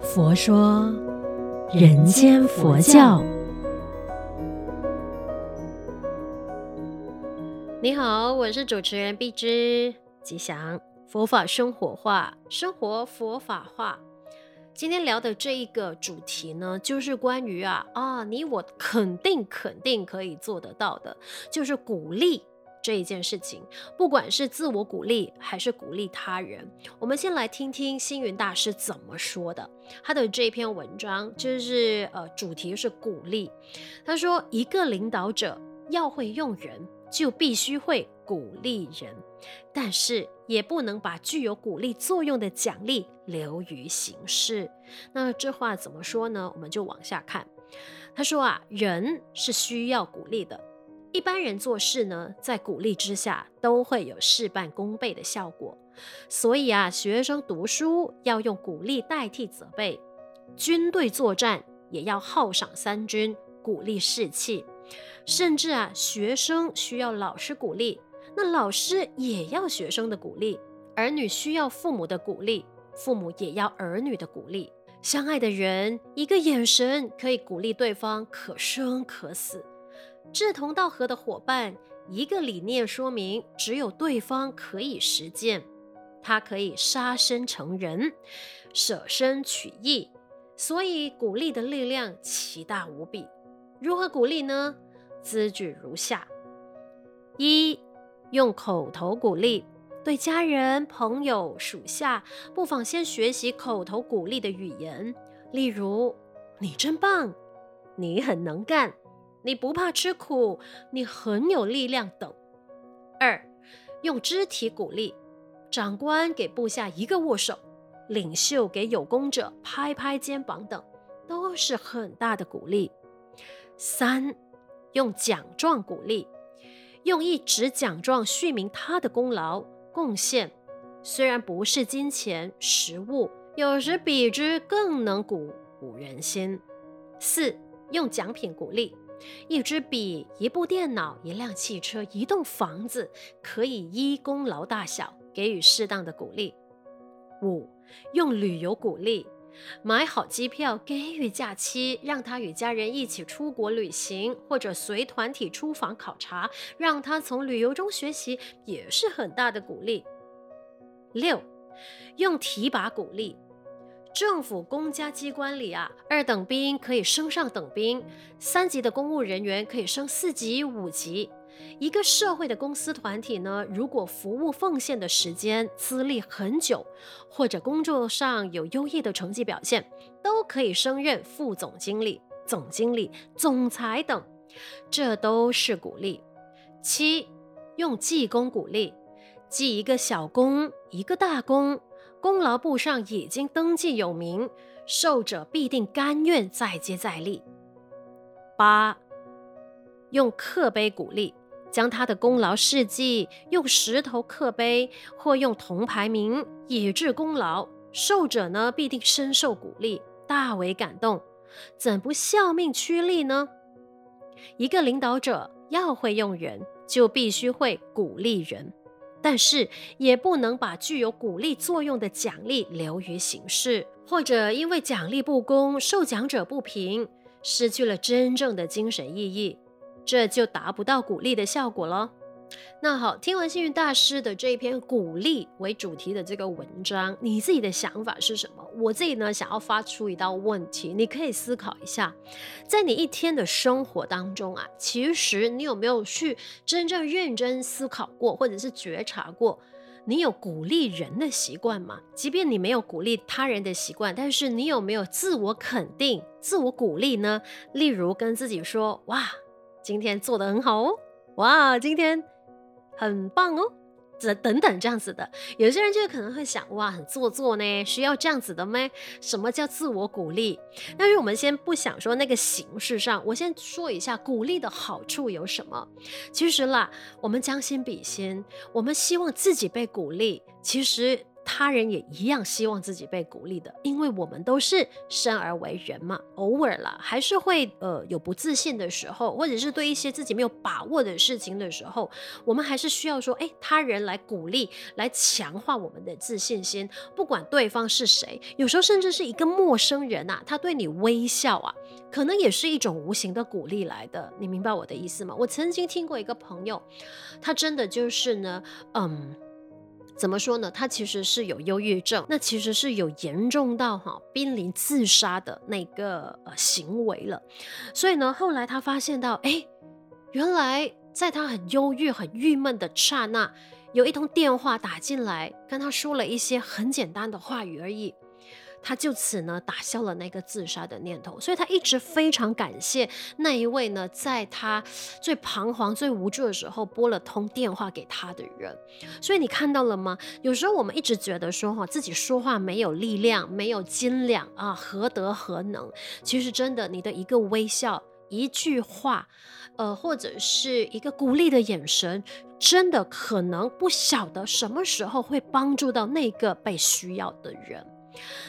佛说人间佛教。你好，我是主持人碧芝，吉祥佛法生活化，生活佛法化。今天聊的这一个主题呢，就是关于啊啊，你我肯定肯定可以做得到的，就是鼓励。这一件事情，不管是自我鼓励还是鼓励他人，我们先来听听星云大师怎么说的。他的这篇文章就是呃，主题是鼓励。他说，一个领导者要会用人，就必须会鼓励人，但是也不能把具有鼓励作用的奖励流于形式。那这话怎么说呢？我们就往下看。他说啊，人是需要鼓励的。一般人做事呢，在鼓励之下都会有事半功倍的效果。所以啊，学生读书要用鼓励代替责备，军队作战也要犒赏三军，鼓励士气。甚至啊，学生需要老师鼓励，那老师也要学生的鼓励。儿女需要父母的鼓励，父母也要儿女的鼓励。相爱的人，一个眼神可以鼓励对方可生可死。志同道合的伙伴，一个理念说明只有对方可以实践，他可以杀身成仁，舍身取义，所以鼓励的力量奇大无比。如何鼓励呢？资句如下：一、用口头鼓励，对家人、朋友、属下，不妨先学习口头鼓励的语言，例如“你真棒”，“你很能干”。你不怕吃苦，你很有力量等。二，用肢体鼓励，长官给部下一个握手，领袖给有功者拍拍肩膀等，都是很大的鼓励。三，用奖状鼓励，用一纸奖状叙明他的功劳贡献，虽然不是金钱实物，有时比之更能鼓舞人心。四，用奖品鼓励。一支笔、一部电脑、一辆汽车、一栋房子，可以依功劳大小给予适当的鼓励。五、用旅游鼓励，买好机票，给予假期，让他与家人一起出国旅行，或者随团体出访考察，让他从旅游中学习，也是很大的鼓励。六、用提拔鼓励。政府公家机关里啊，二等兵可以升上等兵，三级的公务人员可以升四级、五级。一个社会的公司团体呢，如果服务奉献的时间资历很久，或者工作上有优异的成绩表现，都可以升任副总经理、总经理、总裁等，这都是鼓励。七，用记功鼓励，记一个小功，一个大功。功劳簿上已经登记有名，受者必定甘愿再接再厉。八，用刻碑鼓励，将他的功劳事迹用石头刻碑，或用铜牌铭以致功劳，受者呢必定深受鼓励，大为感动，怎不效命趋利呢？一个领导者要会用人，就必须会鼓励人。但是也不能把具有鼓励作用的奖励流于形式，或者因为奖励不公，受奖者不平，失去了真正的精神意义，这就达不到鼓励的效果了。那好，听完幸运大师的这一篇鼓励为主题的这个文章，你自己的想法是什么？我自己呢，想要发出一道问题，你可以思考一下，在你一天的生活当中啊，其实你有没有去真正认真思考过，或者是觉察过，你有鼓励人的习惯吗？即便你没有鼓励他人的习惯，但是你有没有自我肯定、自我鼓励呢？例如跟自己说：“哇，今天做得很好哦，哇，今天。”很棒哦，这等等这样子的，有些人就可能会想，哇，很做作呢，需要这样子的吗？什么叫自我鼓励？但是我们先不想说那个形式上，我先说一下鼓励的好处有什么。其实啦，我们将心比心，我们希望自己被鼓励，其实他人也一样希望自己被鼓励的，因为我们都是生而为人嘛，偶尔啦还是会呃有不自信的时候，或者是对一些自己没有把握的事情的时候，我们还是需要说，哎，他人来鼓励，来强化我们的自信心，不管对方是谁，有时候甚至是一个陌生人啊，他对你微笑啊，可能也是一种无形的鼓励来的，你明白我的意思吗？我曾经听过一个朋友，他真的就是呢，嗯。怎么说呢？他其实是有忧郁症，那其实是有严重到哈濒临自杀的那个呃行为了。所以呢，后来他发现到，哎，原来在他很忧郁、很郁闷的刹那，有一通电话打进来，跟他说了一些很简单的话语而已。他就此呢打消了那个自杀的念头，所以他一直非常感谢那一位呢，在他最彷徨、最无助的时候拨了通电话给他的人。所以你看到了吗？有时候我们一直觉得说哈，自己说话没有力量、没有斤两啊，何德何能？其实真的，你的一个微笑、一句话，呃，或者是一个鼓励的眼神，真的可能不晓得什么时候会帮助到那个被需要的人。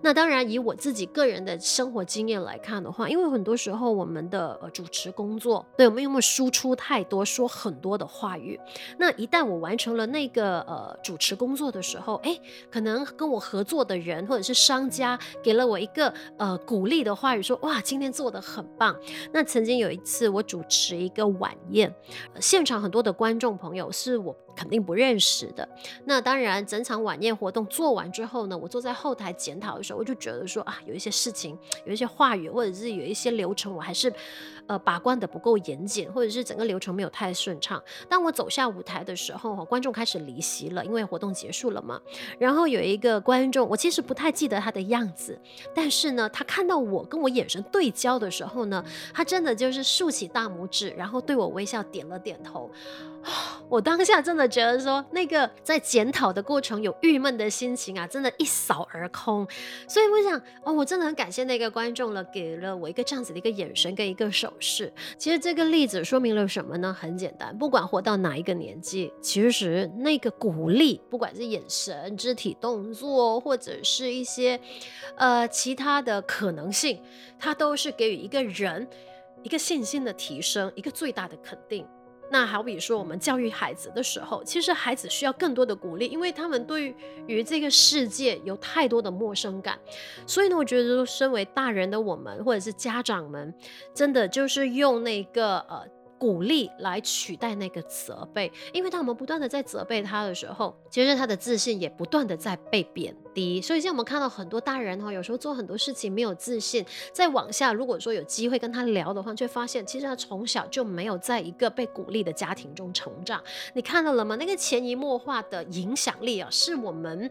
那当然，以我自己个人的生活经验来看的话，因为很多时候我们的呃主持工作，对，我们有没有输出太多，说很多的话语？那一旦我完成了那个呃主持工作的时候，哎，可能跟我合作的人或者是商家给了我一个呃鼓励的话语，说哇，今天做得很棒。那曾经有一次我主持一个晚宴，现场很多的观众朋友是我肯定不认识的。那当然，整场晚宴活动做完之后呢，我坐在后台检讨的时候，我就觉得说啊，有一些事情，有一些话语，或者是有一些流程，我还是呃把关的不够严谨，或者是整个流程没有太顺畅。当我走下舞台的时候，观众开始离席了，因为活动结束了嘛。然后有一个观众，我其实不太记得他的样子，但是呢，他看到我跟我眼神对焦的时候呢，他真的就是竖起大拇指，然后对我微笑，点了点头。我当下真的觉得说，那个在检讨的过程有郁闷的心情啊，真的一扫而空。所以我想，哦，我真的很感谢那个观众了，给了我一个这样子的一个眼神跟一个手势。其实这个例子说明了什么呢？很简单，不管活到哪一个年纪，其实那个鼓励，不管是眼神、肢体动作，或者是一些呃其他的可能性，它都是给予一个人一个信心的提升，一个最大的肯定。那好比说，我们教育孩子的时候，其实孩子需要更多的鼓励，因为他们对于这个世界有太多的陌生感。所以呢，我觉得，身为大人的我们，或者是家长们，真的就是用那个呃。鼓励来取代那个责备，因为当我们不断的在责备他的时候，其实他的自信也不断的在被贬低。所以现在我们看到很多大人哈，有时候做很多事情没有自信，再往下，如果说有机会跟他聊的话，就会发现其实他从小就没有在一个被鼓励的家庭中成长。你看到了吗？那个潜移默化的影响力啊，是我们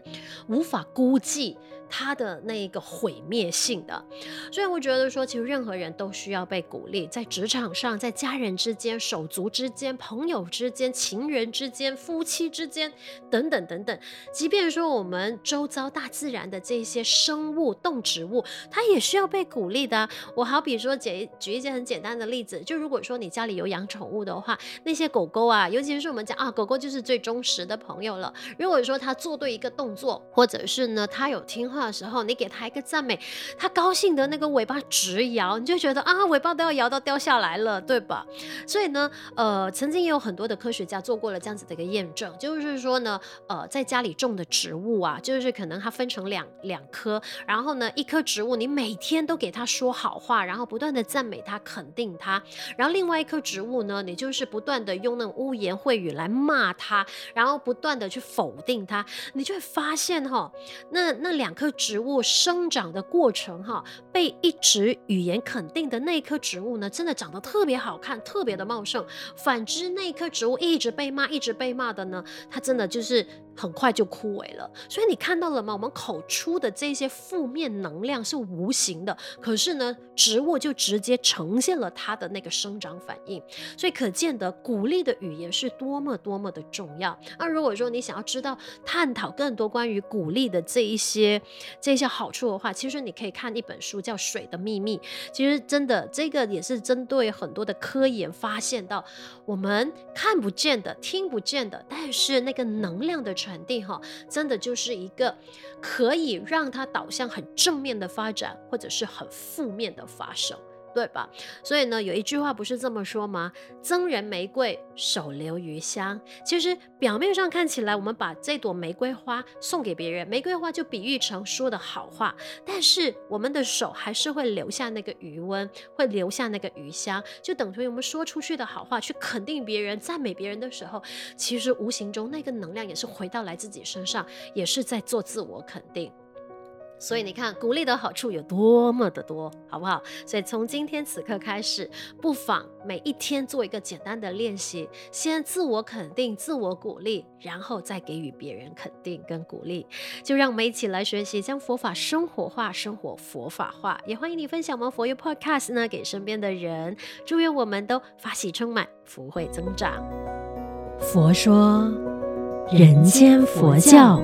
无法估计他的那个毁灭性的。所以我觉得说，其实任何人都需要被鼓励，在职场上，在家人之。间手足之间、朋友之间、情人之间、夫妻之间，等等等等。即便说我们周遭大自然的这些生物、动植物，它也需要被鼓励的。我好比说，举举一些很简单的例子，就如果说你家里有养宠物的话，那些狗狗啊，尤其是我们讲啊，狗狗就是最忠实的朋友了。如果说它做对一个动作，或者是呢，它有听话的时候，你给它一个赞美，它高兴的那个尾巴直摇，你就觉得啊，尾巴都要摇到掉下来了，对吧？所以呢，呃，曾经也有很多的科学家做过了这样子的一个验证，就是说呢，呃，在家里种的植物啊，就是可能它分成两两棵，然后呢，一棵植物你每天都给它说好话，然后不断的赞美它、肯定它，然后另外一棵植物呢，你就是不断的用那种污言秽语来骂它，然后不断的去否定它，你就会发现哈，那那两棵植物生长的过程哈，被一直语言肯定的那一棵植物呢，真的长得特别好看，特别的。茂盛，反之那棵植物一直被骂，一直被骂的呢，它真的就是很快就枯萎了。所以你看到了吗？我们口出的这些负面能量是无形的，可是呢，植物就直接呈现了它的那个生长反应。所以可见得鼓励的语言是多么多么的重要。那如果说你想要知道探讨更多关于鼓励的这一些这一些好处的话，其实你可以看一本书叫《水的秘密》。其实真的这个也是针对很多的科研发现到，我们看不见的、听不见的，但是那个能量的传递哈，真的就是一个可以让它导向很正面的发展，或者是很负面的发生。对吧？所以呢，有一句话不是这么说吗？赠人玫瑰，手留余香。其实表面上看起来，我们把这朵玫瑰花送给别人，玫瑰花就比喻成说的好话，但是我们的手还是会留下那个余温，会留下那个余香，就等于我们说出去的好话，去肯定别人、赞美别人的时候，其实无形中那个能量也是回到来自己身上，也是在做自我肯定。所以你看，鼓励的好处有多么的多，好不好？所以从今天此刻开始，不妨每一天做一个简单的练习，先自我肯定、自我鼓励，然后再给予别人肯定跟鼓励。就让我们一起来学习，将佛法生活化，生活佛法化。也欢迎你分享我们佛佑 Podcast 呢，给身边的人。祝愿我们都法喜充满，福慧增长。佛说，人间佛教。